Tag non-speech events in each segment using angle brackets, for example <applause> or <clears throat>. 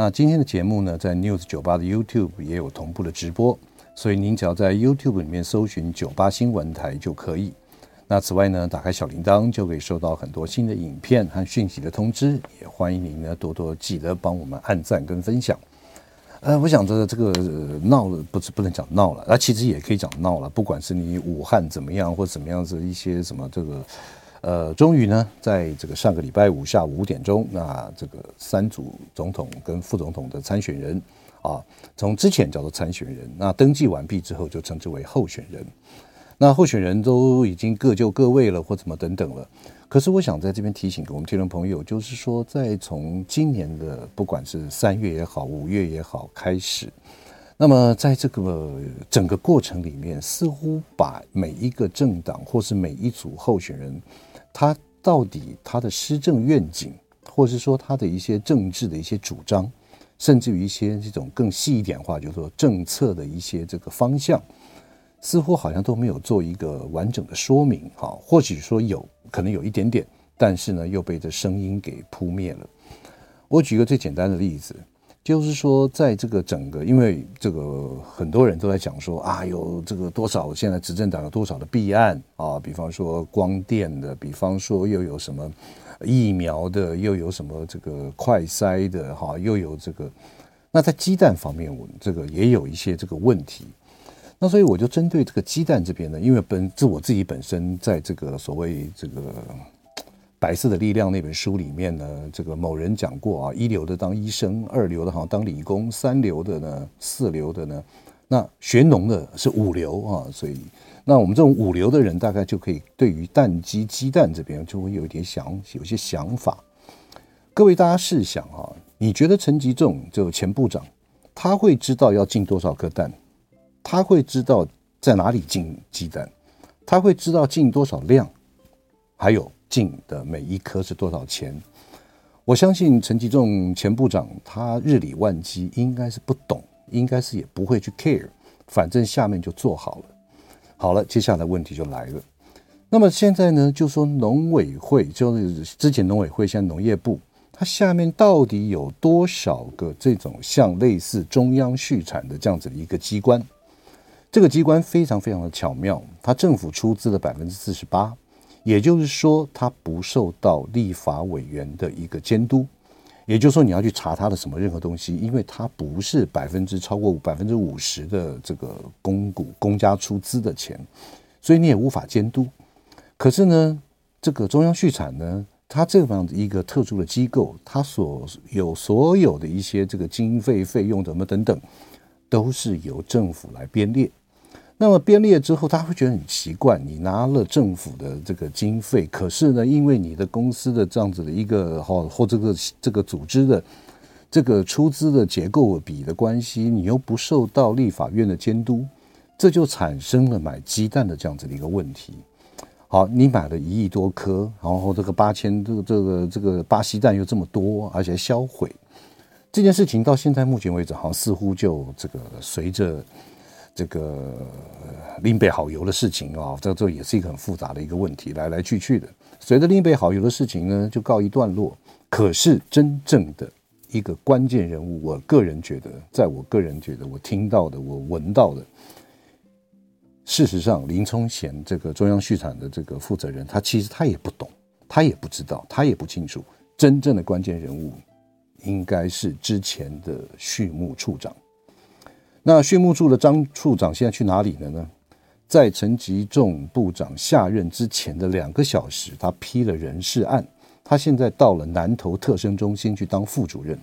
那今天的节目呢，在 News 酒吧的 YouTube 也有同步的直播，所以您只要在 YouTube 里面搜寻酒吧新闻台就可以。那此外呢，打开小铃铛就可以收到很多新的影片和讯息的通知，也欢迎您呢多多记得帮我们按赞跟分享。呃，我想着这个闹了，不是不能讲闹了，那其实也可以讲闹了，不管是你武汉怎么样，或怎么样子一些什么这个。呃，终于呢，在这个上个礼拜五下午五点钟，那这个三组总统跟副总统的参选人啊，从之前叫做参选人，那登记完毕之后就称之为候选人。那候选人都已经各就各位了，或怎么等等了。可是我想在这边提醒给我们听众朋友，就是说，在从今年的不管是三月也好，五月也好开始，那么在这个整个过程里面，似乎把每一个政党或是每一组候选人。他到底他的施政愿景，或是说他的一些政治的一些主张，甚至于一些这种更细一点话，就是说政策的一些这个方向，似乎好像都没有做一个完整的说明。哈，或许说有可能有一点点，但是呢又被这声音给扑灭了。我举个最简单的例子。就是说，在这个整个，因为这个很多人都在讲说啊，有这个多少现在执政党有多少的弊案啊，比方说光电的，比方说又有什么疫苗的，又有什么这个快筛的，哈，又有这个。那在鸡蛋方面，我这个也有一些这个问题。那所以我就针对这个鸡蛋这边呢，因为本自我自己本身在这个所谓这个。白色的力量那本书里面呢，这个某人讲过啊，一流的当医生，二流的好像当理工，三流的呢，四流的呢，那学农的是五流啊，所以那我们这种五流的人，大概就可以对于蛋鸡鸡蛋这边就会有一点想，有些想法。各位大家试想啊，你觉得陈吉仲就前部长，他会知道要进多少颗蛋？他会知道在哪里进鸡蛋？他会知道进多少量？还有？进的每一颗是多少钱？我相信陈吉仲前部长他日理万机，应该是不懂，应该是也不会去 care，反正下面就做好了。好了，接下来问题就来了。那么现在呢，就说农委会，就是之前农委会，现在农业部，它下面到底有多少个这种像类似中央畜产的这样子的一个机关？这个机关非常非常的巧妙，它政府出资的百分之四十八。也就是说，他不受到立法委员的一个监督。也就是说，你要去查他的什么任何东西，因为他不是百分之超过百分之五十的这个公股公家出资的钱，所以你也无法监督。可是呢，这个中央畜产呢，它这样的一个特殊的机构，它所有所有的一些这个经费费用怎么等等，都是由政府来编列。那么编列之后，他会觉得很奇怪，你拿了政府的这个经费，可是呢，因为你的公司的这样子的一个哈或这个这个组织的这个出资的结构比的关系，你又不受到立法院的监督，这就产生了买鸡蛋的这样子的一个问题。好，你买了一亿多颗，然后这个八千这个这个这个巴西蛋又这么多，而且销毁，这件事情到现在目前为止，好像似乎就这个随着。这个林北好油的事情啊，这这也是一个很复杂的一个问题，来来去去的。随着林北好油的事情呢，就告一段落。可是真正的一个关键人物，我个人觉得，在我个人觉得，我听到的，我闻到的，事实上，林冲贤这个中央畜产的这个负责人，他其实他也不懂，他也不知道，他也不清楚，真正的关键人物应该是之前的畜牧处长。那畜牧处的张处长现在去哪里了呢？在陈吉仲部长下任之前的两个小时，他批了人事案，他现在到了南投特生中心去当副主任，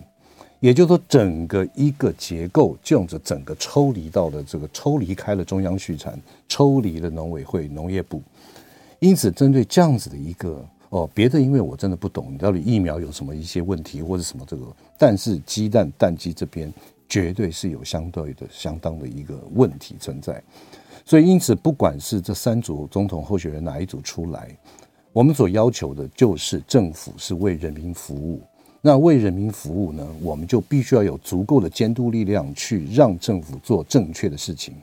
也就是说，整个一个结构这样子，整个抽离到了这个抽离开了中央畜产，抽离了农委会、农业部，因此针对这样子的一个哦，别的因为我真的不懂，你到底疫苗有什么一些问题或者什么这个，但是鸡蛋蛋鸡这边。绝对是有相对的、相当的一个问题存在。所以，因此，不管是这三组总统候选人哪一组出来，我们所要求的就是政府是为人民服务。那为人民服务呢，我们就必须要有足够的监督力量，去让政府做正确的事情。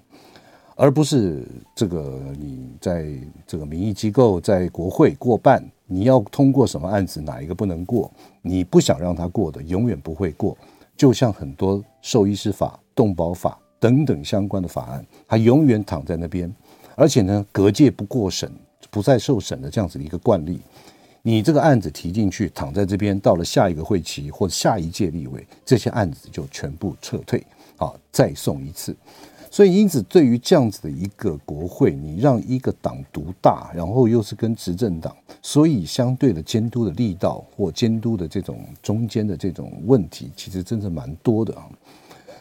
而不是这个你在这个民意机构在国会过半，你要通过什么案子，哪一个不能过？你不想让它过的，永远不会过。就像很多兽医师法、动保法等等相关的法案，它永远躺在那边，而且呢，隔届不过审、不再受审的这样子的一个惯例。你这个案子提进去，躺在这边，到了下一个会期或者下一届立委，这些案子就全部撤退，好，再送一次。所以，因此，对于这样子的一个国会，你让一个党独大，然后又是跟执政党，所以相对的监督的力道或监督的这种中间的这种问题，其实真的蛮多的啊。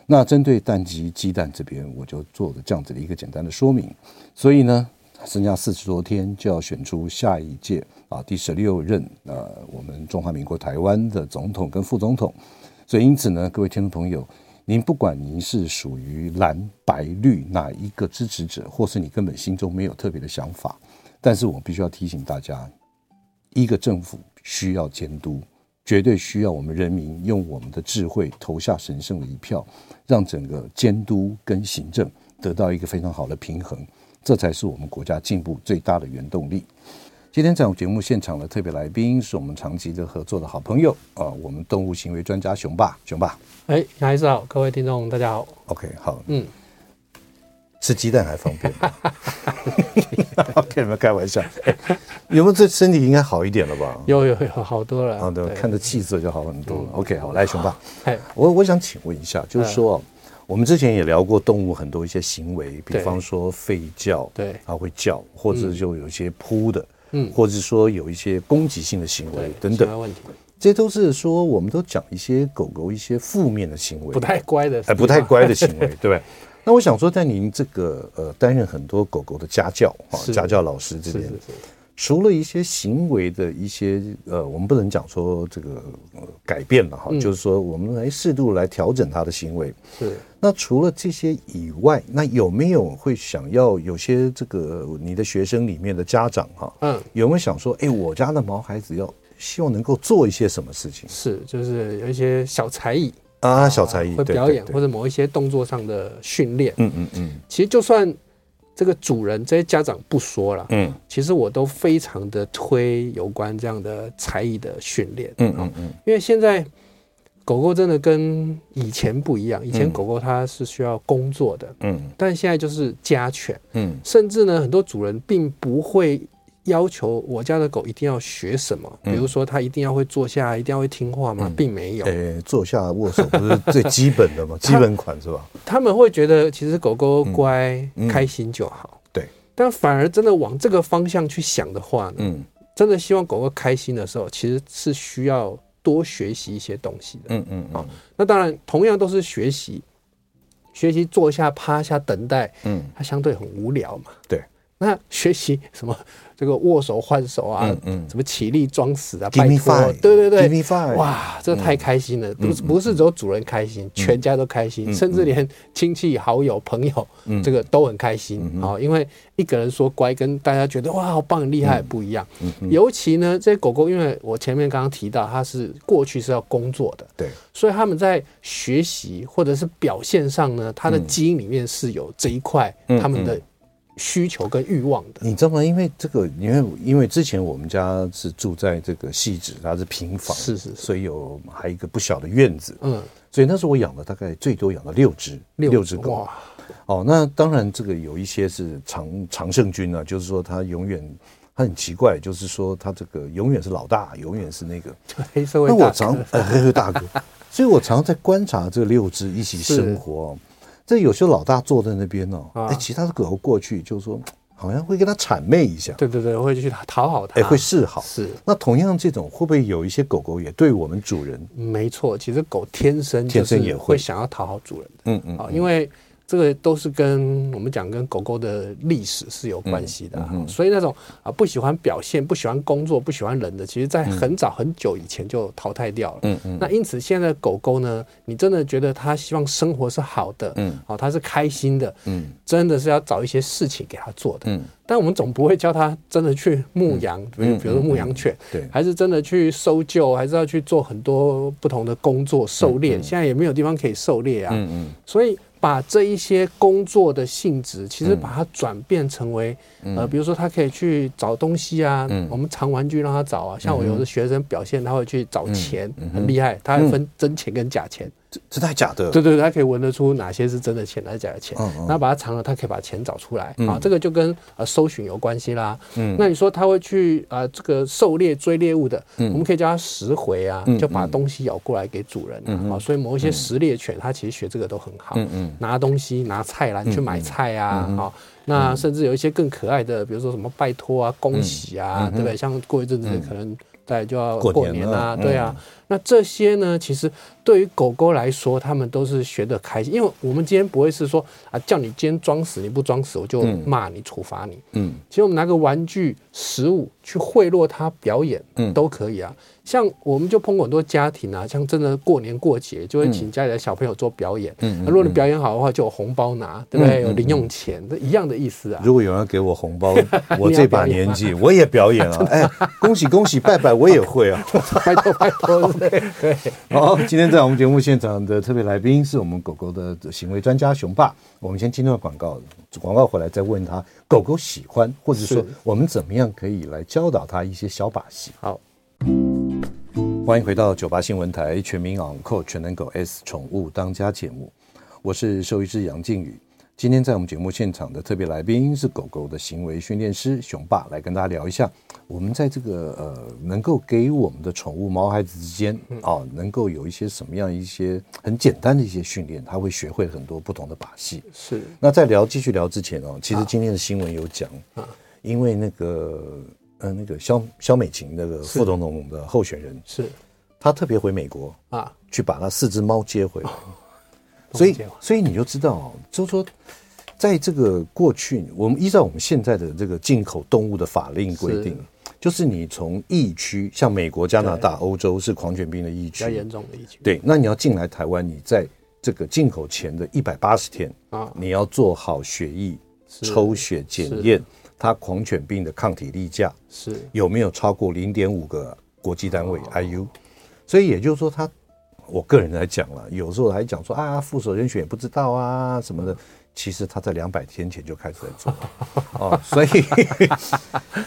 那针对蛋鸡鸡蛋这边，我就做了这样子的一个简单的说明。所以呢，剩下四十多天就要选出下一届啊第十六任呃我们中华民国台湾的总统跟副总统。所以，因此呢，各位听众朋友。您不管您是属于蓝白绿哪一个支持者，或是你根本心中没有特别的想法，但是我必须要提醒大家，一个政府需要监督，绝对需要我们人民用我们的智慧投下神圣的一票，让整个监督跟行政得到一个非常好的平衡，这才是我们国家进步最大的原动力。今天在我们节目现场的特别来宾是我们长期的合作的好朋友啊，我们动物行为专家熊爸，熊爸。哎，杨医师好，各位听众大家好。OK，好，嗯，吃鸡蛋还方便吗？<laughs> OK，没有开玩笑。有没有这身体应该好一点了吧？有有有，好多了。好的，看着气色就好很多了。OK，好，来熊爸，哎，我我想请问一下，就是说，我们之前也聊过动物很多一些行为，比方说吠叫，对，它会叫，或者就有一些扑的。嗯，或者是说有一些攻击性的行为等等，这些都是说我们都讲一些狗狗一些负面的行为，不太乖的，哎，不太乖的行为，<laughs> 对吧？那我想说，在您这个呃担任很多狗狗的家教啊，家教老师这边，除了一些行为的一些呃，我们不能讲说这个改变了哈，就是说我们来适度来调整他的行为，是。那除了这些以外，那有没有会想要有些这个你的学生里面的家长哈，嗯，有没有想说，哎，我家的毛孩子要希望能够做一些什么事情？是，就是有一些小才艺啊，小才艺会表演或者某一些动作上的训练。嗯嗯嗯。其实就算这个主人这些家长不说了，嗯，其实我都非常的推有关这样的才艺的训练。嗯嗯嗯，因为现在。狗狗真的跟以前不一样，以前狗狗它是需要工作的，嗯，但现在就是家犬，嗯，甚至呢，很多主人并不会要求我家的狗一定要学什么，比如说它一定要会坐下，一定要会听话吗？并没有，诶，坐下握手 <laughs> 不是最基本的吗？基本款是吧？他们会觉得其实狗狗乖、开心就好，对，但反而真的往这个方向去想的话呢，嗯，真的希望狗狗开心的时候，其实是需要。多学习一些东西的，嗯嗯，好，那当然，同样都是学习，学习坐下、趴下等待，嗯，它相对很无聊嘛，对，那学习什么？这个握手换手啊，嗯嗯，怎么起立装死啊？拜托，对对对，哇，这个太开心了！不是不是只有主人开心，全家都开心，甚至连亲戚好友朋友，这个都很开心啊！因为一个人说乖，跟大家觉得哇好棒很厉害不一样。尤其呢，这些狗狗，因为我前面刚刚提到，它是过去是要工作的，对，所以他们在学习或者是表现上呢，它的基因里面是有这一块，他们的。需求跟欲望的，你知道吗？因为这个，因为因为之前我们家是住在这个汐止，它是平房，是是，所以有还有一个不小的院子，嗯，所以那时候我养了大概最多养了六只，六只狗。哇，哦，那当然这个有一些是常常胜军啊，就是说它永远他很奇怪，就是说他这个永远是老大，永远是那个 <laughs> 黑社会。那我常呃黑黑大哥，所以我常在观察这六只一起生活。<laughs> 这有时候老大坐在那边哦，哎，其他的狗狗过去就是说，好像会跟他谄媚一下，对对对，会去讨好他，哎，会示好。是，那同样这种会不会有一些狗狗也对我们主人？没错，其实狗天生天生也会。想要讨好主人的，嗯嗯，啊，因为这个都是跟我们讲跟狗狗的历史是有关系的、啊嗯嗯，所以那种啊不喜欢表现、不喜欢工作、不喜欢人的，其实在很早很久以前就淘汰掉了。嗯嗯。那因此现在的狗狗呢，你真的觉得它希望生活是好的，嗯，好、哦，它是开心的，嗯，真的是要找一些事情给它做的，嗯。但我们总不会教它真的去牧羊，比如比如说牧羊犬，对，还是真的去搜救，还是要去做很多不同的工作，狩猎。现在也没有地方可以狩猎啊，嗯嗯，所以。把这一些工作的性质，其实把它转变成为，呃，比如说他可以去找东西啊，我们藏玩具让他找啊。像我有的学生表现，他会去找钱，很厉害，他还分真钱跟假钱。这这太假的，对对对，他可以闻得出哪些是真的钱，哪些假的钱。然后把它藏了，他可以把钱找出来啊。这个就跟呃搜寻有关系啦。嗯，那你说他会去啊这个狩猎追猎物的，我们可以叫他拾回啊，就把东西咬过来给主人啊。所以某一些狩猎犬，它其实学这个都很好。嗯嗯，拿东西拿菜篮去买菜啊，好，那甚至有一些更可爱的，比如说什么拜托啊、恭喜啊，对不对？像过一阵子可能再就要过年啊，对啊。那这些呢，其实对于狗狗来说，他们都是学的开心，因为我们今天不会是说啊，叫你今天装死，你不装死，我就骂你、处罚你。嗯，其实我们拿个玩具、食物去贿赂它表演，嗯，都可以啊。像我们就碰过很多家庭啊，像真的过年过节就会请家里的小朋友做表演。嗯，如果你表演好的话，就有红包拿，对不对？有零用钱，这一样的意思啊。如果有人给我红包，<laughs> 我这把年纪我也表演啊。<laughs> 哎，恭喜恭喜，拜拜，我也会啊。拜 <laughs> 托拜托。对，好，今天在我们节目现场的特别来宾是我们狗狗的行为专家熊爸。我们先进段广告，广告回来再问他狗狗喜欢，或者说我们怎么样可以来教导他一些小把戏。好，欢迎回到九八新闻台全民昂狗全能狗 S 宠物当家节目，我是兽医师杨靖宇。今天在我们节目现场的特别来宾是狗狗的行为训练师熊爸，来跟大家聊一下，我们在这个呃，能够给我们的宠物毛孩子之间啊，能够有一些什么样一些很简单的一些训练，他会学会很多不同的把戏。是。那在聊继续聊之前哦，其实今天的新闻有讲，因为那个呃那个肖肖美琴那个副总统的候选人是，他特别回美国啊，去把那四只猫接回来。<laughs> 所以，所以你就知道哦，就是说，在这个过去，我们依照我们现在的这个进口动物的法令规定，就是你从疫区，像美国、加拿大、欧洲是狂犬病的疫区，比较严重的疫区。对，那你要进来台湾，你在这个进口前的一百八十天啊，你要做好血液抽血检验，它狂犬病的抗体例价是有没有超过零点五个国际单位 IU，所以也就是说它。我个人来讲了，有时候还讲说啊，副手人选也不知道啊什么的。其实他在两百天前就开始在做 <laughs> 哦，所以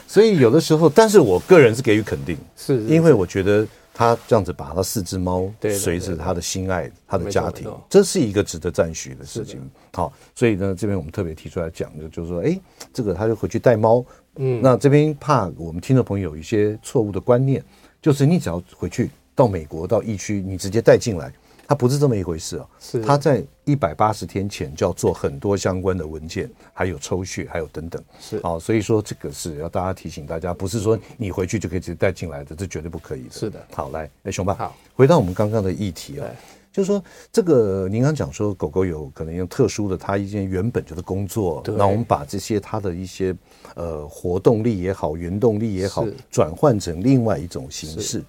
所以有的时候，但是我个人是给予肯定，是因为我觉得他这样子把他四只猫随着他的心爱，他的家庭，这是一个值得赞许的事情。好，所以呢，这边我们特别提出来讲的，就是说，哎，这个他就回去带猫。嗯，那这边怕我们听众朋友有一些错误的观念，就是你只要回去。到美国到疫区，你直接带进来，它不是这么一回事啊。是，它在一百八十天前就要做很多相关的文件，还有抽血，还有等等。是，好，所以说这个是要大家提醒大家，不是说你回去就可以直接带进来的，这绝对不可以的。是的。好，来，哎，熊爸，好，回到我们刚刚的议题啊，就是说这个您刚讲说狗狗有可能用特殊的，它一件原本就是工作，那我们把这些它的一些呃活动力也好，原动力也好，转换成另外一种形式。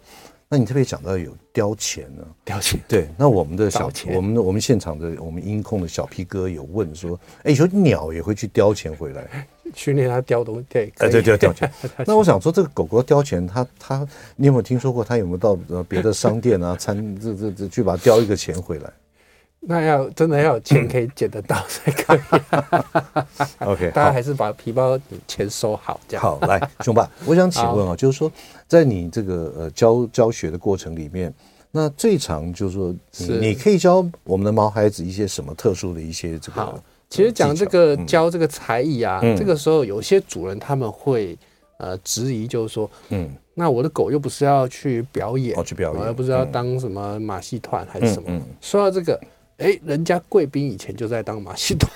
那你特别讲到有雕钱呢？雕钱对。那我们的小，我们的我们现场的我们音控的小 P 哥有问说，哎，有鸟也会去雕钱回来，训练它叼东西。对，哎，对对，叼钱。<laughs> 那我想说，这个狗狗雕钱，它它，你有没有听说过？它有没有到别的商店啊、餐这这这去把它叼一个钱回来？那要真的要有钱可以捡得到才可以。<laughs> OK，大家还是把皮包钱收好，这样。好，来，熊爸，我想请问啊，就是说，在你这个呃教教学的过程里面，那最常就是说，你可以教我们的毛孩子一些什么特殊的一些这个？好，其实讲这个教这个才艺啊，这个时候有些主人他们会呃质疑，就是说，嗯，那我的狗又不是要去表演，去表演，又不是要当什么马戏团还是什么？说到这个。哎，人家贵宾以前就在当马戏团，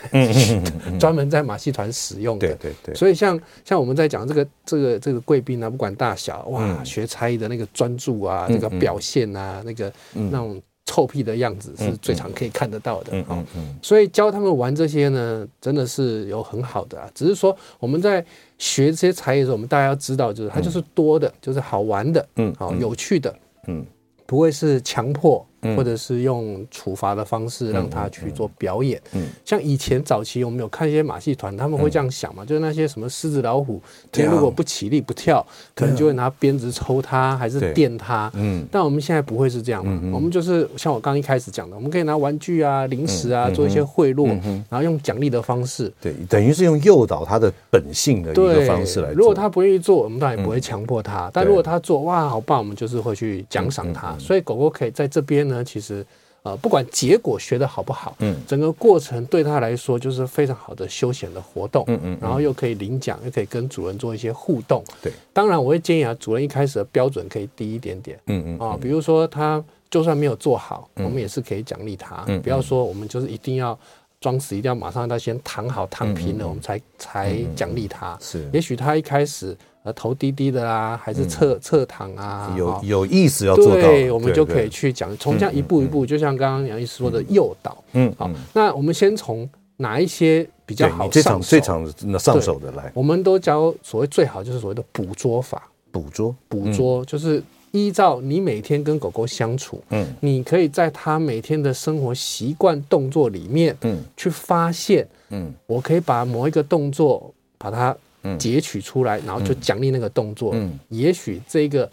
<laughs> 专门在马戏团使用的。对对对。所以像像我们在讲这个这个这个贵宾啊，不管大小，哇，学才艺的那个专注啊，这个表现啊，那个那种臭屁的样子是最常可以看得到的。嗯嗯嗯。所以教他们玩这些呢，真的是有很好的啊。只是说我们在学这些才艺的时候，我们大家要知道，就是它就是多的，就是好玩的，嗯，好有趣的，嗯，不会是强迫。或者是用处罚的方式让他去做表演，嗯，像以前早期我们有看一些马戏团，他们会这样想嘛，就是那些什么狮子老虎，他如果不起立不跳，可能就会拿鞭子抽他，还是电他，嗯，但我们现在不会是这样嘛，我们就是像我刚一开始讲的，我们可以拿玩具啊、零食啊做一些贿赂，然后用奖励的方式，对，等于是用诱导他的本性的一个方式来做。如果他不愿意做，我们当然也不会强迫他，但如果他做，哇，好棒，我们就是会去奖赏他。所以狗狗可以在这边。呢，其实，呃，不管结果学的好不好，嗯，整个过程对他来说就是非常好的休闲的活动，嗯嗯，然后又可以领奖，又可以跟主人做一些互动，对。当然，我会建议啊，主人一开始的标准可以低一点点，嗯嗯，啊，比如说他就算没有做好，我们也是可以奖励他，不要说我们就是一定要装死，一定要马上让他先躺好躺平了，我们才才奖励他。是，也许他一开始。呃，头低低的啦，还是侧侧躺啊？有有意思要做到，对，我们就可以去讲，从这样一步一步，就像刚刚杨医师说的诱导。嗯，好，那我们先从哪一些比较好上手？最常上手的来，我们都教所谓最好就是所谓的捕捉法。捕捉，捕捉就是依照你每天跟狗狗相处，嗯，你可以在它每天的生活习惯动作里面，嗯，去发现，嗯，我可以把某一个动作把它。截取出来，然后就奖励那个动作。嗯，也许这个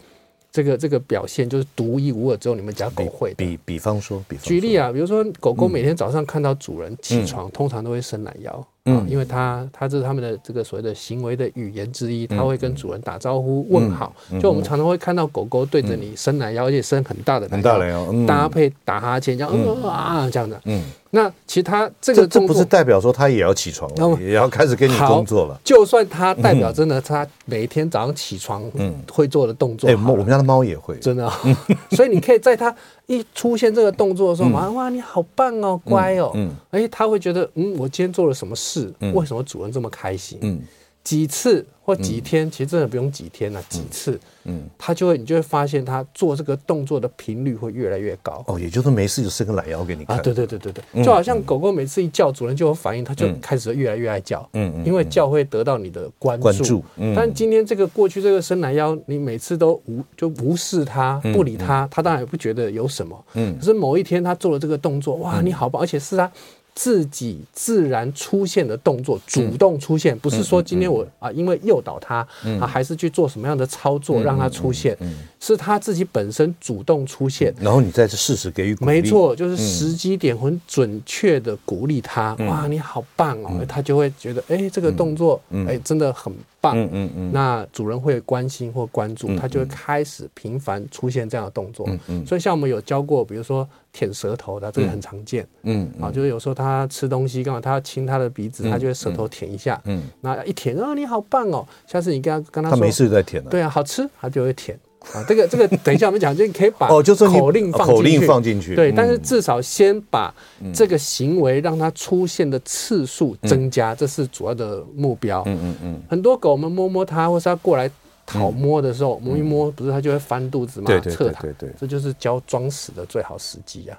这个这个表现就是独一无二，只有你们家狗会。比比方说，比方举例啊，比如说狗狗每天早上看到主人起床，通常都会伸懒腰。嗯，因为它它这是他们的这个所谓的行为的语言之一，它会跟主人打招呼问好。就我们常常会看到狗狗对着你伸懒腰，而且伸很大的懒腰，搭配打哈欠，这样啊这样的。嗯。那其他这个这不是代表说它也要起床了，也要开始跟你工作了。就算它代表真的它每天早上起床嗯会做的动作，哎，我们家的猫也会，真的。<laughs> 所以你可以在它一出现这个动作的时候，马上哇你好棒哦，乖哦，嗯，哎，他会觉得嗯我今天做了什么事，为什么主人这么开心？嗯，几次。或几天，其实真的不用几天了，几次，嗯，他就会，你就会发现他做这个动作的频率会越来越高。哦，也就是没事就伸个懒腰给你看。啊，对对对对对，就好像狗狗每次一叫，主人就有反应，它就开始越来越爱叫。嗯嗯，因为叫会得到你的关注。关注。但今天这个过去这个伸懒腰，你每次都无就无视它，不理它，它当然也不觉得有什么。嗯。可是某一天他做了这个动作，哇，你好棒，而且是他。自己自然出现的动作，主动出现，不是说今天我啊，因为诱导他，啊还是去做什么样的操作让他出现，是他自己本身主动出现，然后你再适时给予鼓励，没错，就是时机点很准确的鼓励他，哇，你好棒哦，他就会觉得，哎，这个动作，哎，真的很棒，嗯嗯嗯，那主人会关心或关注，他就会开始频繁出现这样的动作，嗯嗯，所以像我们有教过，比如说。舔舌头的这个很常见，嗯，啊，就是有时候他吃东西，刚好他要亲他的鼻子，他就会舌头舔一下，嗯，那一舔，啊，你好棒哦，下次你跟他跟他说，他没事在舔的，对啊，好吃，他就会舔，啊，这个这个 <laughs> 等一下我们讲，就你可以把哦，就是口令放口令放进去，对，但是至少先把这个行为让它出现的次数增加，这是主要的目标，嗯嗯嗯，很多狗我们摸摸它，或是它过来讨摸的时候，摸一摸，不是它就会翻肚子嘛，侧躺，对对，这就是教装死的最好时机呀。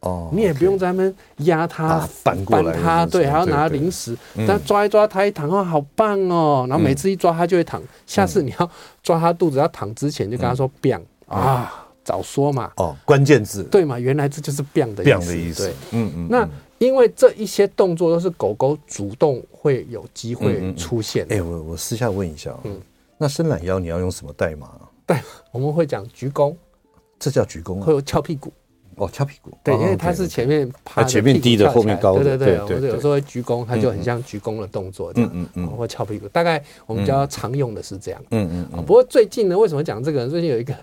哦，你也不用在那边压它，扳它，对，还要拿零食，但抓一抓它一躺，哦，好棒哦，然后每次一抓它就会躺，下次你要抓它肚子要躺之前就跟它说 “biang” 啊，早说嘛，哦，关键字，对嘛，原来这就是 “biang” 的意思，对，嗯嗯，那因为这一些动作都是狗狗主动会有机会出现，哎，我我私下问一下，嗯，那伸懒腰你要用什么代码？代我们会讲鞠躬，这叫鞠躬，会有翘屁股。哦，翘屁股，对，因为它是前面趴，前面低的，后面高的，对对对，我有时候会鞠躬，它就很像鞠躬的动作，这样，嗯嗯，或翘屁股，大概我们比较常用的是这样，嗯嗯，不过最近呢，为什么讲这个？<laughs> 最近有一个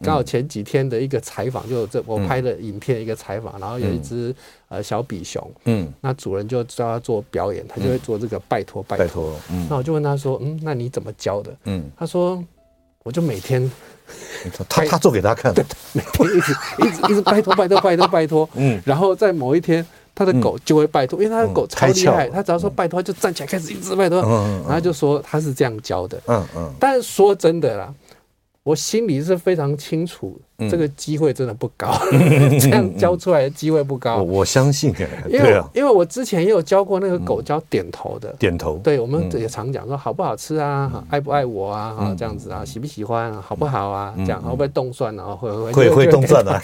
刚好前几天的一个采访，就这我拍的影片一个采访，然后有一只呃小比熊，嗯，那主人就教他做表演，他就会做这个拜托。拜托，嗯，那我就问他说，嗯，那你怎么教的？嗯，他说，我就每天。他他做给他看，对，每天一直一直一直拜托拜托拜托拜托，<laughs> 嗯，然后在某一天，他的狗就会拜托，因为他的狗超厉害，他只要说拜托，就站起来开始一直拜托，然后就说他是这样教的，嗯嗯，但是说真的啦，我心里是非常清楚，这个机会真的不高，<laughs> 这样教出来的机会不高。我相信，因为 <laughs> 因为我之前也有教过那个狗教点头的，点头。对，我们也常讲说好不好吃啊，爱不爱我啊，哈，这样子啊，喜不喜欢，好不好啊，这样会不会动算啊，会会会会动算的，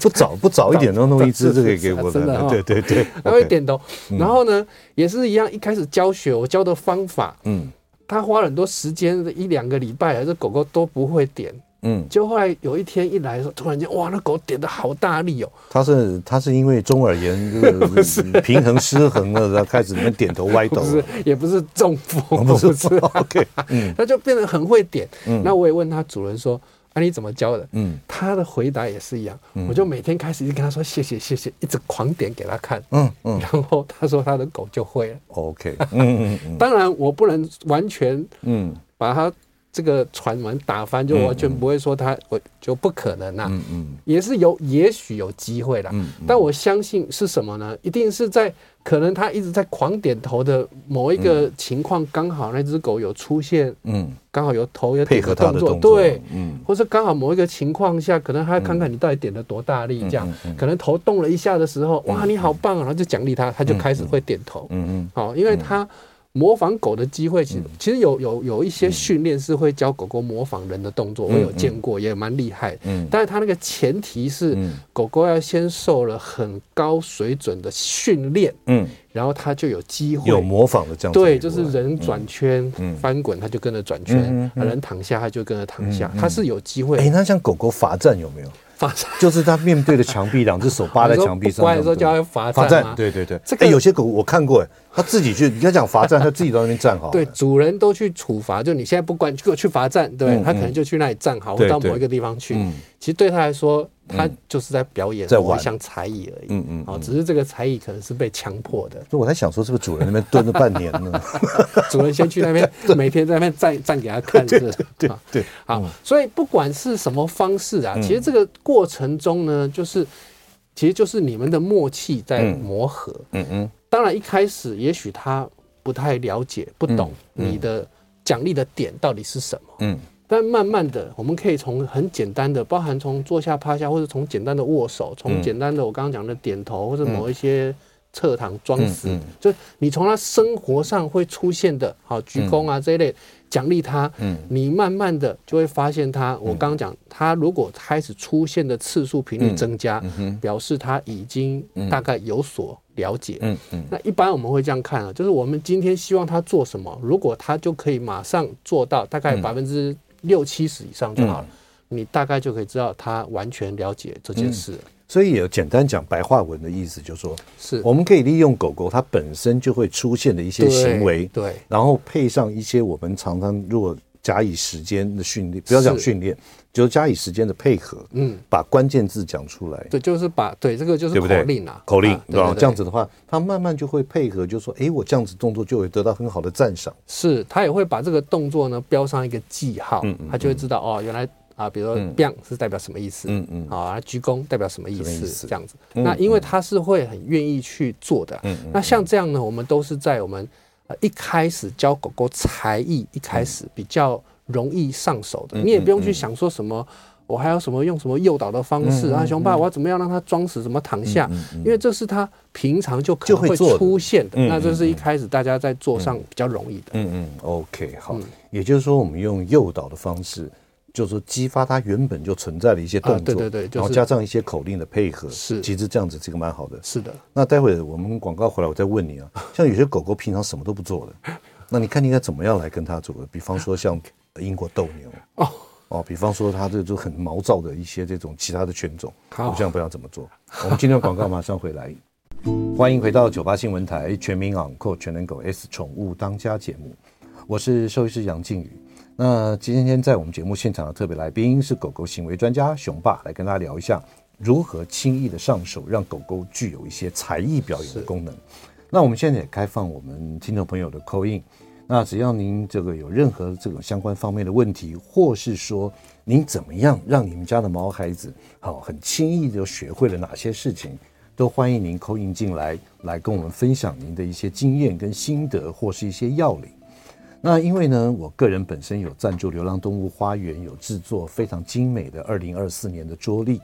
不早不早一点弄弄一只这个给我的，对对对，他会点头。然后呢，也是一样，一开始教学我教的方法，嗯。他花了很多时间，一两个礼拜，这狗狗都不会点。嗯，就后来有一天一来的时候，突然间，哇，那狗点的好大力哦。他是他是因为中耳炎，<laughs> 平衡失衡了，然后开始那点头歪头。<laughs> 不是，也不是中风，不是。<laughs> OK，嗯，他就变得很会点。嗯，那我也问他主人说。那、啊、你怎么教的？嗯，他的回答也是一样。嗯、我就每天开始就跟他说谢谢谢谢，一直狂点给他看。嗯嗯，然后他说他的狗就会了。OK，嗯嗯嗯。<laughs> 当然我不能完全嗯把他这个传闻打翻，就完全不会说他我就不可能啊。嗯嗯，也是有也许有机会啦。嗯，但我相信是什么呢？一定是在。可能他一直在狂点头的某一个情况，刚好那只狗有出现，嗯，刚好有头有点的动作，对，嗯，或者刚好某一个情况下，可能他看看你到底点了多大力，这样，可能头动了一下的时候，哇，你好棒啊，然后就奖励他，他就开始会点头，嗯嗯，好，因为他。模仿狗的机会，其实其实有有有一些训练是会教狗狗模仿人的动作，我有见过，也蛮厉害。嗯，但是它那个前提是狗狗要先受了很高水准的训练，嗯，然后它就有机会有模仿的这样。对，就是人转圈、翻滚，它就跟着转圈；人躺下，它就跟着躺下。它是有机会。哎，那像狗狗罚站有没有？罚站就是它面对着墙壁，两只手 <laughs> 扒在墙壁上。乖的时候叫它罚站。对对对，这个有些狗我看过，哎。他自己去，你跟他讲罚站，他自己到那边站好。对，主人都去处罚，就你现在不管，给我去罚站，对，他可能就去那里站好，或到某一个地方去。其实对他来说，他就是在表演一项才艺而已。嗯嗯。哦，只是这个才艺可能是被强迫的。所以我在想说，是不是主人那边蹲了半年呢？<laughs> 主人先去那边，<laughs> 每天在那边站站给他看，是。对对。好，所以不管是什么方式啊，其实这个过程中呢，就是，其实就是你们的默契在磨合。嗯嗯。当然，一开始也许他不太了解、不懂你的奖励的点到底是什么。嗯，但慢慢的，我们可以从很简单的，包含从坐下、趴下，或者从简单的握手，从简单的我刚刚讲的点头，或者某一些侧躺、装死，就你从他生活上会出现的，好鞠躬啊这一类。奖励他，嗯，你慢慢的就会发现他。我刚刚讲，他如果开始出现的次数频率增加，表示他已经大概有所了解。嗯嗯。那一般我们会这样看啊，就是我们今天希望他做什么，如果他就可以马上做到，大概百分之六七十以上就好了，你大概就可以知道他完全了解这件事。所以也简单讲白话文的意思，就是说，是我们可以利用狗狗它本身就会出现的一些行为，对，然后配上一些我们常常如果假以时间的训练，不要讲训练，就是假以时间的配合，嗯，把关键字讲出来，对，就是把对这个就是口令啊，口令，然后这样子的话，他慢慢就会配合，就说，哎，我这样子动作就会得到很好的赞赏，是，他也会把这个动作呢标上一个记号，嗯，它就会知道哦，原来。啊，比如说 “biang” 是代表什么意思？嗯嗯，啊，鞠躬代表什么意思？这样子。那因为他是会很愿意去做的。嗯，那像这样呢，我们都是在我们呃一开始教狗狗才艺，一开始比较容易上手的。你也不用去想说什么，我还有什么用什么诱导的方式啊，熊爸，我要怎么样让它装死，怎么躺下？因为这是他平常就可能会出现的。那这是一开始大家在做上比较容易的。嗯嗯，OK，好。也就是说，我们用诱导的方式。就是说，激发它原本就存在的一些动作，对对对，然后加上一些口令的配合，是，其实这样子这个蛮好的。是的。那待会我们广告回来，我再问你啊。<laughs> 像有些狗狗平常什么都不做的，那你看你应该怎么样来跟它做？比方说像英国斗牛 <laughs> 哦哦，比方说它这种很毛躁的一些这种其他的犬种，我这样不知道怎么做。我们今天广告马上回来，<laughs> 欢迎回到九八新闻台全民昂购全能狗 S 宠物当家节目，我是兽医师杨靖宇。那今天在我们节目现场的特别来宾是狗狗行为专家熊爸，来跟大家聊一下如何轻易的上手，让狗狗具有一些才艺表演的功能。那我们现在也开放我们听众朋友的扣印那只要您这个有任何这种相关方面的问题，或是说您怎么样让你们家的毛孩子好很轻易就学会了哪些事情，都欢迎您扣印进来，来跟我们分享您的一些经验跟心得，或是一些要领。那因为呢，我个人本身有赞助流浪动物花园，有制作非常精美的二零二四年的桌历。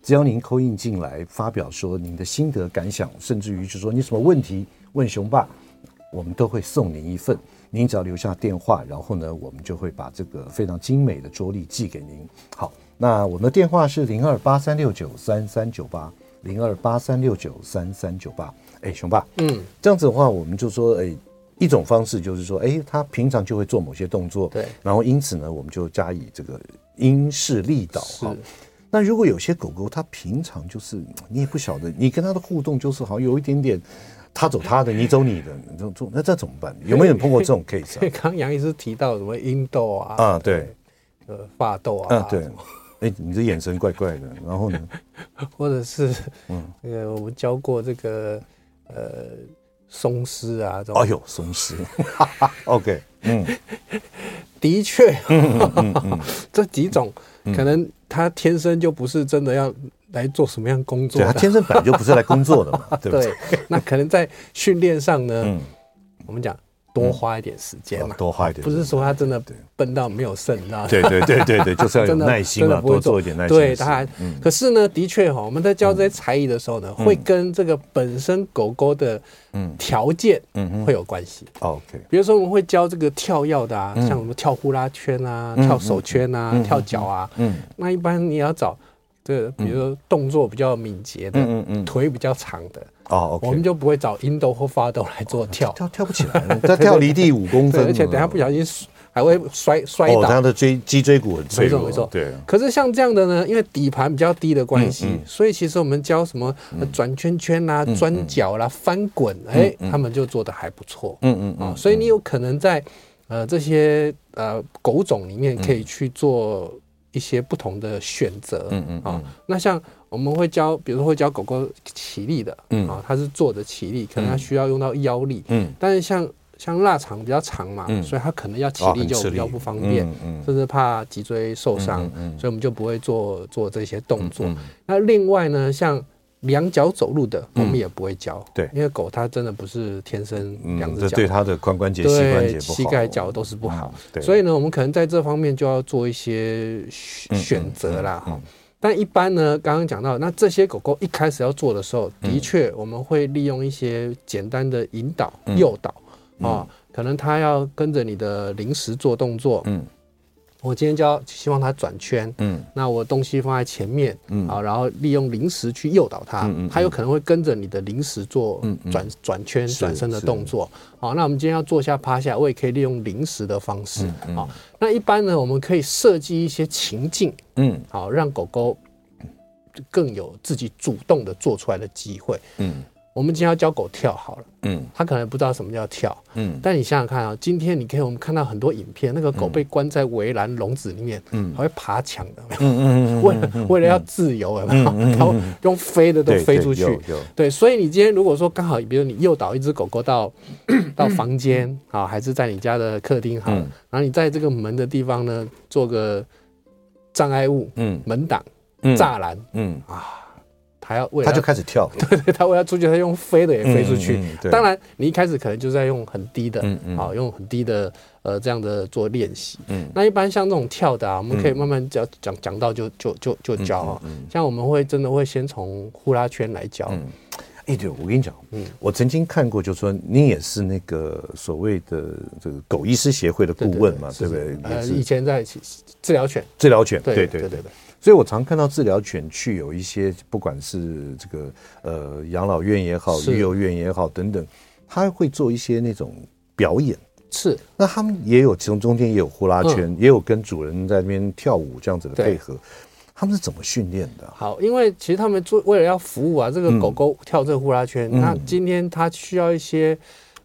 只要您 call in 进来，发表说您的心得感想，甚至于是说你什么问题问熊爸，我们都会送您一份。您只要留下电话，然后呢，我们就会把这个非常精美的桌历寄给您。好，那我们的电话是零二八三六九三三九八零二八三六九三三九八。哎，熊爸，嗯，这样子的话，我们就说，哎，一种方式就是说，哎，他平常就会做某些动作，对，然后因此呢，我们就加以这个因势利导，哈。那如果有些狗狗，它平常就是你也不晓得，你跟它的互动就是好像有一点点，它走它的，你走你的，你这种那这怎么办？<laughs> 有没有人碰过这种 case？啊？<laughs> 刚杨医师提到什么阴斗啊？啊，对，呃，发斗啊？啊，对。哎，你这眼神怪怪的。然后呢？<laughs> 或者是嗯，那个我们教过这个呃松狮啊，这种。哎呦，松狮。<laughs> OK，嗯，的确，嗯嗯嗯、<laughs> 这几种。可能他天生就不是真的要来做什么样工作，对，他天生本来就不是来工作的嘛，<laughs> 对不对？那可能在训练上呢，嗯，我们讲多花一点时间嘛，多花一点，不是说他真的笨到没有肾，你知道吗？对对对对对，<laughs> 就是要有耐心嘛，多做一点耐心。对，当然，可是呢，的确哈，我们在教这些才艺的时候呢，会跟这个本身狗狗的嗯。条件嗯会有关系。OK，比如说我们会教这个跳跃的啊，像什么跳呼啦圈啊、跳手圈啊、跳脚啊，嗯，那一般你要找这，比如说动作比较敏捷的，嗯嗯，腿比较长的。哦，我们就不会找英斗或法斗来做跳，跳跳不起来，<laughs> 他跳离地五公分，而且等下不小心还会摔摔倒。他的椎脊椎骨很脆弱，没错没错。对。可是像这样的呢，因为底盘比较低的关系，所以其实我们教什么转圈圈啦、转脚啦、翻滚，哎，他们就做的还不错。嗯嗯啊，所以你有可能在呃这些呃狗种里面可以去做一些不同的选择。嗯嗯啊，那像。我们会教，比如说会教狗狗起立的，嗯。啊，它是坐着起立，可能它需要用到腰力，嗯，但是像像腊肠比较长嘛，嗯，所以它可能要起立就比较不方便，嗯，甚至怕脊椎受伤，嗯，所以我们就不会做做这些动作。那另外呢，像两脚走路的，我们也不会教，对，因为狗它真的不是天生两只脚，对它的髋关节、膝关节、膝盖脚都是不好，所以呢，我们可能在这方面就要做一些选择啦，哈。但一般呢，刚刚讲到，那这些狗狗一开始要做的时候，的确我们会利用一些简单的引导、诱导啊，可能它要跟着你的零食做动作，嗯。我今天就要希望它转圈，嗯，那我东西放在前面，嗯，啊，然后利用零食去诱导它，嗯，它有可能会跟着你的零食做转转圈、转身的动作，好，那我们今天要坐下趴下，我也可以利用零食的方式，好，那一般呢，我们可以设计一些情境，嗯，好，让狗狗更有自己主动的做出来的机会，嗯。我们今天要教狗跳好了，嗯，它可能不知道什么叫跳，嗯，但你想想看啊，今天你可以我们看到很多影片，那个狗被关在围栏笼子里面，嗯，还会爬墙的，嗯嗯嗯，为了为了要自由，有没有？然后用飞的都飞出去，对，所以你今天如果说刚好，比如你诱导一只狗狗到 <clears throat> 到房间啊，还是在你家的客厅好，然后你在这个门的地方呢，做个障碍物，嗯，门挡、栅栏，嗯。啊。还要为他就开始跳，对 <laughs> 对，他为了出去，他用飞的也飞出去。当然，你一开始可能就在用很低的，啊，用很低的呃这样的做练习。嗯，那一般像这种跳的啊，我们可以慢慢讲讲讲到就就就就教啊。像我们会真的会先从呼啦圈来教。哎，对，我跟你讲，嗯，我曾经看过，就是说你也是那个所谓的这个狗医师协会的顾问嘛，对不对？呃，以前在治疗犬，治疗犬，对对对对对。所以，我常看到治疗犬去有一些，不管是这个呃养老院也好，育幼院也好等等，他会做一些那种表演。是，那他们也有，其中中间也有呼啦圈，嗯、也有跟主人在那边跳舞这样子的配合。对他们是怎么训练的？好，因为其实他们做为了要服务啊，这个狗狗跳这个呼啦圈，嗯、那今天它需要一些，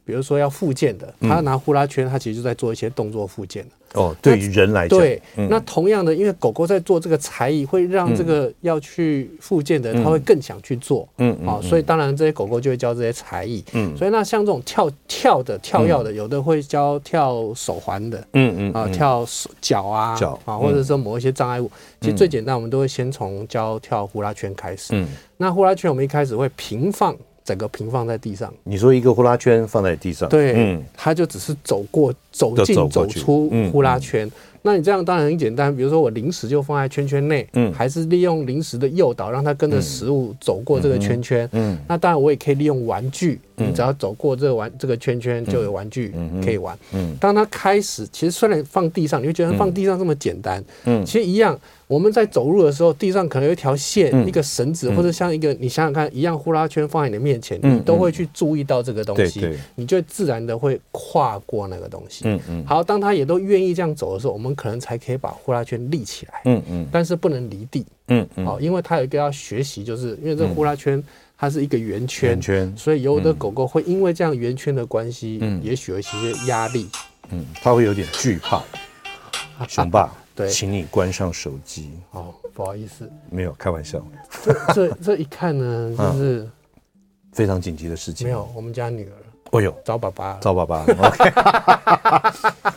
比如说要复健的，他拿呼啦圈，他其实就在做一些动作复健的。哦，对于人来讲，对，那同样的，因为狗狗在做这个才艺，会让这个要去复健的，他会更想去做，嗯，好，所以当然这些狗狗就会教这些才艺，嗯，所以那像这种跳跳的、跳跃的，有的会教跳手环的，嗯嗯，啊，跳脚啊，脚啊，或者说某一些障碍物，其实最简单，我们都会先从教跳呼啦圈开始，嗯，那呼啦圈我们一开始会平放。整个平放在地上，你说一个呼啦圈放在地上，对，嗯，它就只是走过走进走出呼啦圈。那你这样当然很简单，比如说我零食就放在圈圈内，嗯，还是利用零食的诱导，让它跟着食物走过这个圈圈，嗯，那当然我也可以利用玩具，你只要走过这个玩这个圈圈，就有玩具可以玩，嗯，当它开始，其实虽然放地上，你会觉得放地上这么简单，嗯，其实一样。我们在走路的时候，地上可能有一条线、嗯、一个绳子，或者像一个，你想想看，一样呼啦圈放在你的面前，嗯、你都会去注意到这个东西，你就自然的会跨过那个东西。嗯嗯。好，当他也都愿意这样走的时候，我们可能才可以把呼啦圈立起来。嗯嗯。但是不能离地。嗯嗯。好，因为他有一个要学习，就是因为这个呼啦圈它是一个圆圈，圆圈，所以有的狗狗会因为这样圆圈的关系，嗯，也许有一些压力。嗯，它会有点惧怕。<laughs> 熊爸。对，请你关上手机。哦，不好意思，没有开玩笑。这这这一看呢，就是、啊、非常紧急的事情。没有，我们家女儿。哦呦，找爸爸，找爸爸。OK，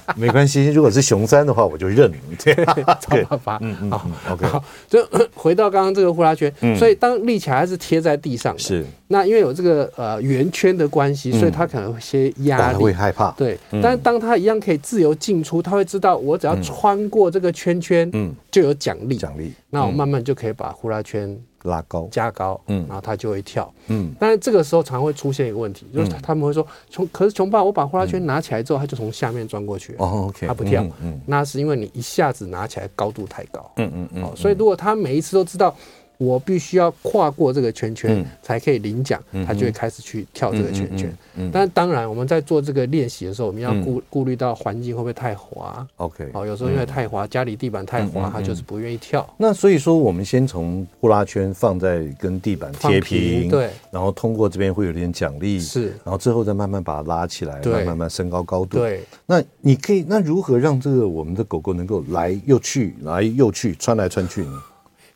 <laughs> 没关系。如果是熊三的话，我就认。<laughs> 对，找爸爸。嗯嗯，好，OK。好，就 <coughs> 回到刚刚这个呼啦圈，所以当立起来是贴在地上的。是。那因为有这个呃圆圈的关系，所以他可能有些压力，会害怕。对。但是当他一样可以自由进出，他会知道我只要穿过这个圈圈，嗯，就有奖励。奖励。那我慢慢就可以把呼啦圈。拉高。加高，嗯，然后它就会跳，嗯，但是这个时候常会出现一个问题，就是他们会说，穷，可是穷爸，我把呼啦圈拿起来之后，它就从下面钻过去，哦，OK，它不跳，嗯，那是因为你一下子拿起来高度太高，嗯嗯嗯，所以如果他每一次都知道。我必须要跨过这个圈圈才可以领奖，他就会开始去跳这个圈圈。但当然，我们在做这个练习的时候，我们要顾顾虑到环境会不会太滑。OK，好，有时候因为太滑，家里地板太滑，他就是不愿意跳。那所以说，我们先从呼啦圈放在跟地板贴平，对，然后通过这边会有点奖励，是，然后之后再慢慢把它拉起来，慢慢慢升高高度。对，那你可以，那如何让这个我们的狗狗能够来又去，来又去，穿来穿去呢？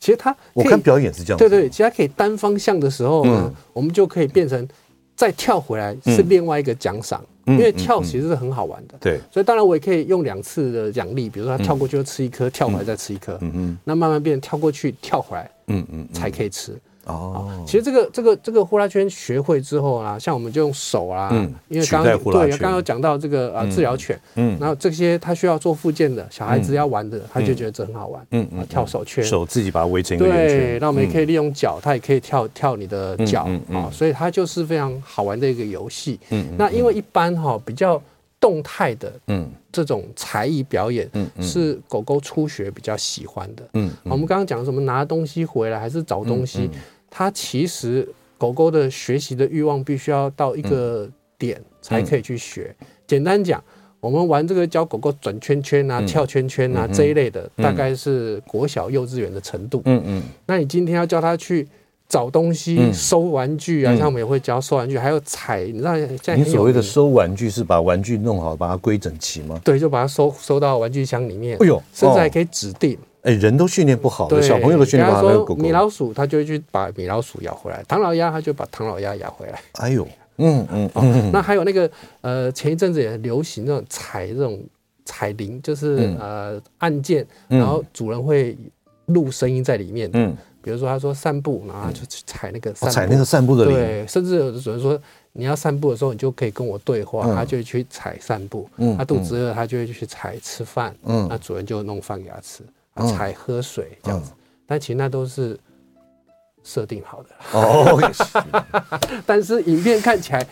其实它，我看表演是这样。对对，其实它可以单方向的时候呢，我们就可以变成再跳回来是另外一个奖赏，因为跳其实是很好玩的。对，所以当然我也可以用两次的奖励，比如说他跳过去就吃一颗，跳回来再吃一颗。嗯嗯，那慢慢变跳过去跳回来，嗯嗯，才可以吃。哦，其实这个这个这个呼啦圈学会之后啊，像我们就用手啊，因为刚刚对刚刚有讲到这个啊治疗犬，嗯，然后这些他需要做复健的小孩子要玩的，他就觉得这很好玩，嗯嗯，跳手圈，手自己把它围成一个圆圈，对，那我们也可以利用脚，它也可以跳跳你的脚啊，所以它就是非常好玩的一个游戏。嗯，那因为一般哈比较动态的，嗯，这种才艺表演，嗯，是狗狗初学比较喜欢的。嗯，我们刚刚讲什么拿东西回来还是找东西。它其实狗狗的学习的欲望必须要到一个点才可以去学。简单讲，我们玩这个教狗狗转圈圈啊、嗯、跳圈圈啊、嗯、这一类的，大概是国小、幼稚园的程度。嗯嗯。那你今天要教它去找东西、嗯、收玩具啊，像我们也会教收玩具，还有踩。你知道现在你所谓的收玩具是把玩具弄好，把它归整齐吗？对，就把它收收到玩具箱里面。哎呦，甚至还可以指定。哎，人都训练不好，小朋友都训练不好。比方说米老鼠，它就会去把米老鼠咬回来；唐老鸭，它就把唐老鸭咬回来。哎呦，嗯嗯嗯。那还有那个呃，前一阵子也很流行那种踩这种踩铃，就是呃按键，然后主人会录声音在里面。嗯，比如说他说散步，然后就去踩那个踩那个散步的铃。对，甚至有的主人说你要散步的时候，你就可以跟我对话，他就去踩散步。嗯，他肚子饿，他就会去踩吃饭。嗯，那主人就弄饭给他吃。才喝水这样子，但其实那都是设定好的哦。<laughs> 但是影片看起来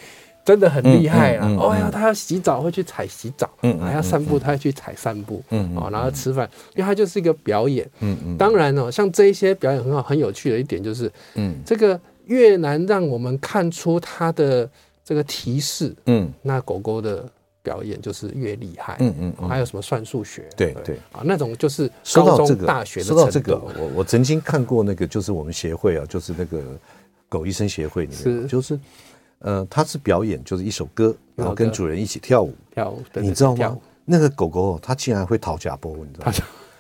真的很厉害啊！哦呀，他要洗澡会去踩洗澡，嗯，还要散步他要去踩散步，嗯，哦，然后吃饭，因为它就是一个表演，嗯嗯。当然哦，像这一些表演很好很有趣的一点就是，嗯，这个越南让我们看出它的这个提示，嗯，那狗狗的。表演就是越厉害，嗯嗯，还有什么算数学？对对啊，那种就是高中大学的程度。说到这个，我我曾经看过那个，就是我们协会啊，就是那个狗医生协会里面，就是呃，他是表演，就是一首歌，然后跟主人一起跳舞，跳舞，你知道吗？那个狗狗它竟然会讨价波，你知道吗？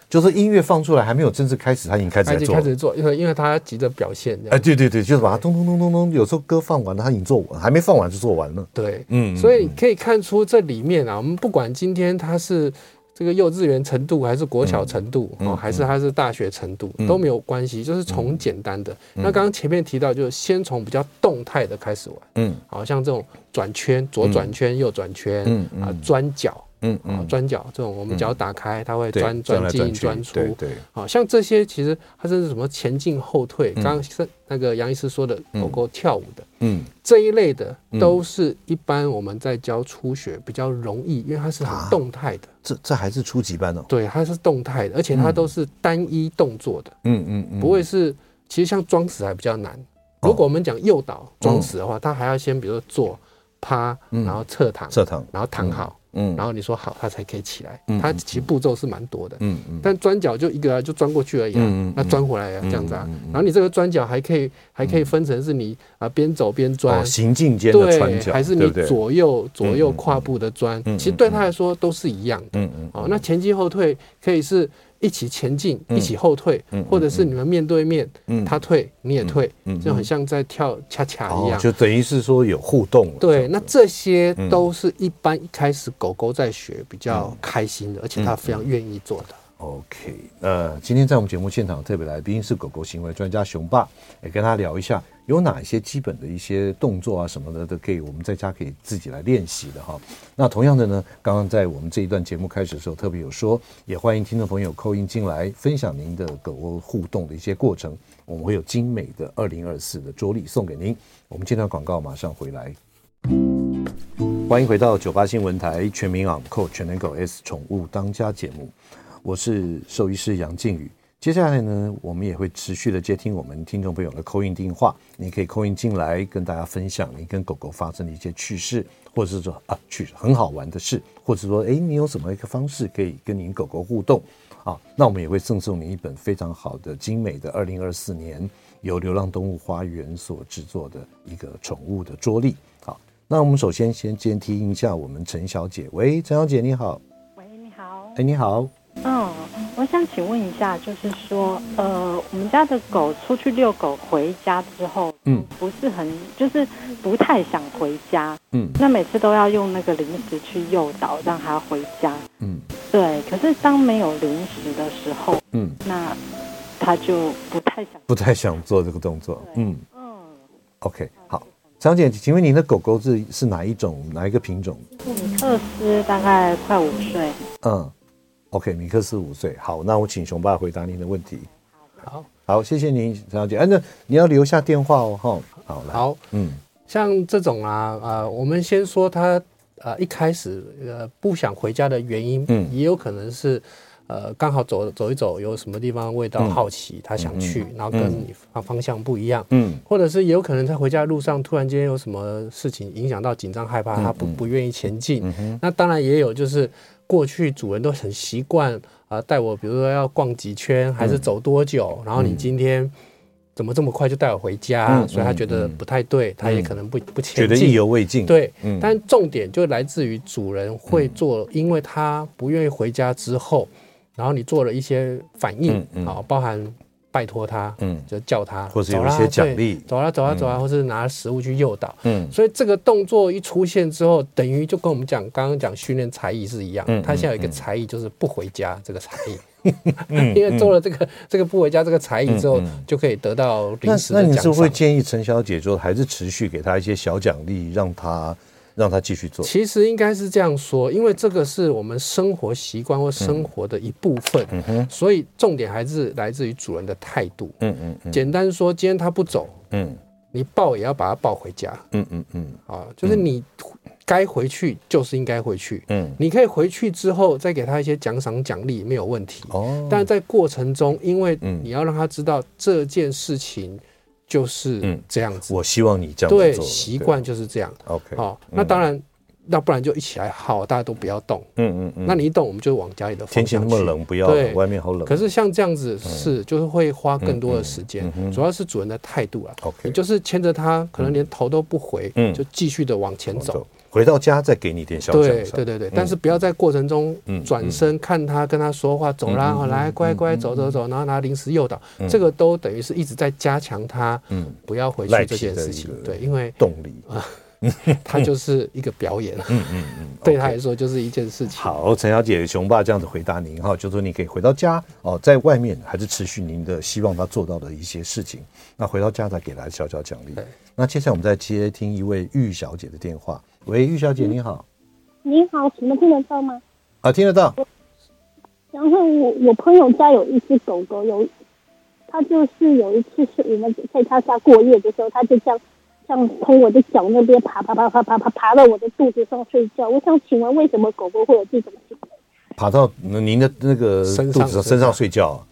就是音乐放出来还没有正式开始，他已经开始做，开始做，因为因为他急着表现。哎，对对对，就是把它咚咚咚咚咚，有时候歌放完了，他已经做完，还没放完就做完了。对，嗯，所以可以看出这里面啊，我们不管今天他是这个幼稚园程度，还是国小程度，哦，还是他是大学程度都没有关系，就是从简单的。那刚刚前面提到，就是先从比较动态的开始玩，嗯，好像这种转圈，左转圈，右转圈，嗯啊，钻脚。嗯嗯，钻脚这种，我们脚打开，它会钻钻进钻出，对对，好像这些其实它是什么前进后退，刚刚是那个杨医师说的狗狗跳舞的，嗯，这一类的都是一般我们在教初学比较容易，因为它是很动态的，这这还是初级班哦，对，它是动态的，而且它都是单一动作的，嗯嗯，不会是，其实像装死还比较难，如果我们讲诱导装死的话，它还要先比如说坐。趴，然后侧躺，侧躺，然后躺好，嗯，然后你说好，他才可以起来。他其实步骤是蛮多的，嗯嗯，但钻脚就一个就钻过去而已，嗯，那钻回来啊，这样子啊。然后你这个钻脚还可以，还可以分成是你啊边走边钻，行进间的钻脚，还是你左右左右跨步的钻，其实对他来说都是一样的，嗯嗯，哦，那前进后退可以是。一起前进，一起后退，或者是你们面对面，他退你也退，就很像在跳恰恰一样，就等于是说有互动。对，那这些都是一般一开始狗狗在学比较开心的，而且它非常愿意做的。OK，呃，今天在我们节目现场特别来宾是狗狗行为专家熊爸，也跟他聊一下。有哪一些基本的一些动作啊什么的都可以，我们在家可以自己来练习的哈。那同样的呢，刚刚在我们这一段节目开始的时候，特别有说，也欢迎听众朋友扣音进来分享您的狗狗互动的一些过程，我们会有精美的二零二四的桌历送给您。我们这段广告马上回来，欢迎回到九八新闻台全民昂狗全能狗 S 宠物当家节目，我是兽医师杨靖宇。接下来呢，我们也会持续的接听我们听众朋友的 call in 电话，你可以 call in 进来跟大家分享你跟狗狗发生的一些趣事，或者是说啊趣很好玩的事，或者是说哎你有什么一个方式可以跟您狗狗互动啊？那我们也会赠送你一本非常好的精美的二零二四年由流浪动物花园所制作的一个宠物的桌历。好，那我们首先先接听一下我们陈小姐，喂，陈小姐你好，喂你好，哎你好。嗯，我想请问一下，就是说，呃，我们家的狗出去遛狗回家之后，嗯，不是很，就是不太想回家，嗯，那每次都要用那个零食去诱导，让它回家，嗯，对。可是当没有零食的时候，嗯，那它就不太想，不太想做这个动作，嗯。嗯。OK，好，张姐，请问您的狗狗是是哪一种，哪一个品种？米克斯，大概快五岁，嗯。OK，米克斯五岁。好，那我请熊爸回答您的问题。好，好，谢谢您，陈小姐。哎，那你要留下电话哦。哈，好，好，嗯，像这种啊，呃，我们先说他，呃，一开始呃不想回家的原因，嗯，也有可能是，呃，刚好走走一走，有什么地方味道好奇，他想去，然后跟你方方向不一样，嗯，或者是也有可能在回家的路上突然间有什么事情影响到紧张害怕，他不不愿意前进。那当然也有就是。过去主人都很习惯啊，带我，比如说要逛几圈，还是走多久，然后你今天怎么这么快就带我回家？所以他觉得不太对，他也可能不不前进，觉得意犹未尽。对，但重点就来自于主人会做，因为他不愿意回家之后，然后你做了一些反应，啊，包含。拜托他，嗯，就叫他，或者有一些奖励，走啊走啊走啊，或是拿食物去诱导，嗯，所以这个动作一出现之后，等于就跟我们讲刚刚讲训练才艺是一样，嗯，他现在有一个才艺就是不回家这个才艺，<laughs> <laughs> 因为做了这个这个不回家这个才艺之后，就可以得到临时的奖赏。那你是会建议陈小姐说，还是持续给他一些小奖励，让他？让他继续做。其实应该是这样说，因为这个是我们生活习惯或生活的一部分，所以重点还是来自于主人的态度。嗯嗯嗯、简单说，今天他不走，嗯，你抱也要把他抱回家。嗯嗯嗯，啊，就是你该回去就是应该回去。嗯，你可以回去之后再给他一些奖赏奖励没有问题。哦，但是在过程中，因为你要让他知道这件事情。就是这样子，我希望你这样做。对，习惯就是这样。OK，好，那当然，那不然就一起来，好，大家都不要动。嗯嗯嗯。那你一动，我们就往家里的方向去。天气那么冷，不要。对，外面好冷。可是像这样子是，就是会花更多的时间，主要是主人的态度啊。OK，就是牵着它，可能连头都不回，就继续的往前走。回到家再给你点小奖。对对对对，但是不要在过程中转身看他，跟他说话，走啦，来乖乖走走走，然后拿零食诱导，这个都等于是一直在加强他，嗯，不要回去这件事情。对，因为动力啊，<laughs> <laughs> 他就是一个表演，嗯嗯嗯，<laughs> 对他来说就是一件事情。好，陈小姐，雄爸这样子回答您哈，就说你可以回到家哦，在外面还是持续您的希望他做到的一些事情，那回到家再给他小小奖励。那接下来我们再接听一位玉小姐的电话。喂，玉小姐，你好。你好，请问听得到吗？啊，听得到。然后我我朋友家有一只狗狗，有他就是有一次是我们在他家过夜的时候，他就这样这样从我的脚那边爬爬爬爬爬爬爬到我的肚子上睡觉。我想请问，为什么狗狗会有这种行为？爬到您的那个肚子上身上，身上睡觉？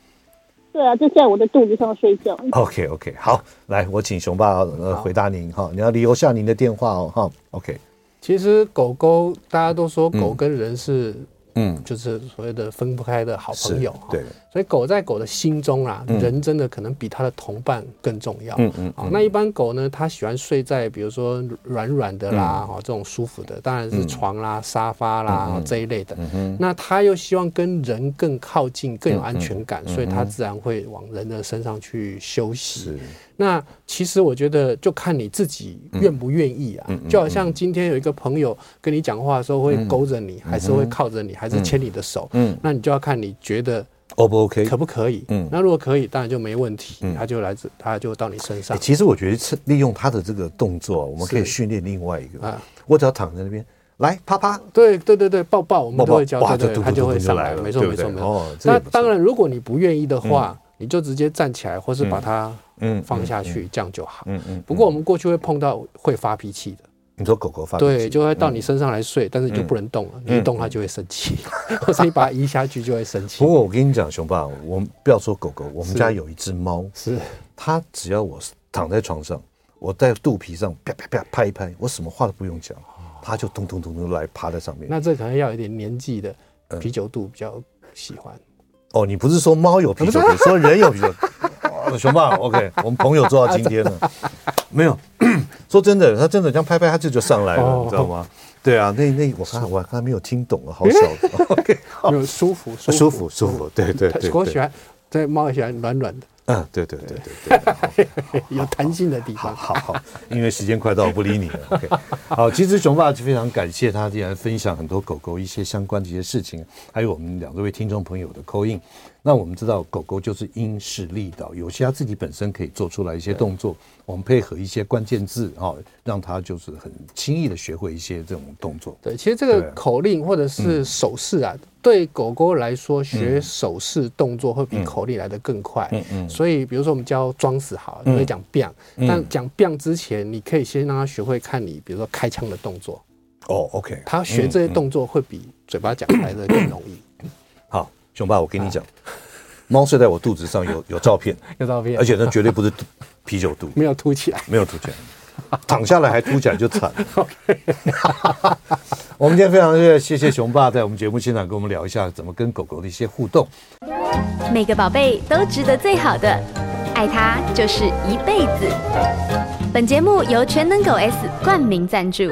对啊，就在我的肚子上睡觉。OK OK，好，来，我请熊爸呃回答您哈，你要留下您的电话哦哈。OK，其实狗狗大家都说狗跟人是、嗯。嗯，就是所谓的分不开的好朋友，对。所以狗在狗的心中啊，嗯、人真的可能比它的同伴更重要。嗯嗯。好、嗯，那一般狗呢，它喜欢睡在比如说软软的啦，哈、嗯，这种舒服的，当然是床啦、嗯、沙发啦、嗯、这一类的。嗯嗯。那它又希望跟人更靠近，更有安全感，嗯、所以它自然会往人的身上去休息。是。那其实我觉得，就看你自己愿不愿意啊。就好像今天有一个朋友跟你讲话的时候，会勾着你，还是会靠着你，还是牵你的手。嗯，那你就要看你觉得 O 不 OK，可不可以？嗯，那如果可以，当然就没问题。他就来自，他就到你身上。其实我觉得是利用他的这个动作，我们可以训练另外一个啊。我只要躺在那边，来啪啪，对对对对，抱抱，我们都会教，对对，他就会上来了。没错没错没错。那当然，如果你不愿意的话，你就直接站起来，或是把它。嗯，放下去，这样就好。嗯嗯。不过我们过去会碰到会发脾气的。你说狗狗发脾气？对，就会到你身上来睡，但是你就不能动了。你一动它就会生气，<laughs> 或者你把它移下去就会生气。不过我跟你讲，熊爸，我们不要说狗狗，我们家有一只猫，是它只要我躺在床上，我在肚皮上啪啪啪拍一拍，我什么话都不用讲，它就咚咚咚咚来趴在上面。那这可能要有点年纪的啤酒肚比较喜欢。哦，你不是说猫有啤酒肚，<laughs> 说人有啤酒。熊爸，OK，我们朋友做到今天了，<laughs> 没有说真的，他真的这样拍拍，他这就上来了，你知道吗？对啊，那那我看我刚才没有听懂啊，好小的，<laughs> OK，有舒服舒服舒服，对对对，我喜欢，对猫喜欢软软的。嗯，对对对对对，<laughs> 有弹性的地方。好好，因为时间快到，我不理你了。<laughs> OK，好，其实熊爸非常感谢他，竟然分享很多狗狗一些相关的一些事情，还有我们两位听众朋友的 call in。那我们知道，狗狗就是因势利导，有些它自己本身可以做出来一些动作，我们配合一些关键字啊，让它就是很轻易的学会一些这种动作。对，其实这个口令或者是手势啊。对狗狗来说，学手势动作会比口令来得更快。嗯嗯。所以，比如说我们教装死好，你会讲 biang，但讲 biang 之前，你可以先让它学会看你，比如说开枪的动作。哦，OK。它学这些动作会比嘴巴讲来的更容易。好，熊爸，我跟你讲，猫睡在我肚子上有有照片，<laughs> 有照片，而且那绝对不是啤酒肚，<laughs> 没有凸起来，没有凸起来。躺下来还凸起来就惨了。<laughs> 我们今天非常谢谢熊爸在我们节目现场跟我们聊一下怎么跟狗狗的一些互动。每个宝贝都值得最好的，爱它就是一辈子。本节目由全能狗 S 冠名赞助。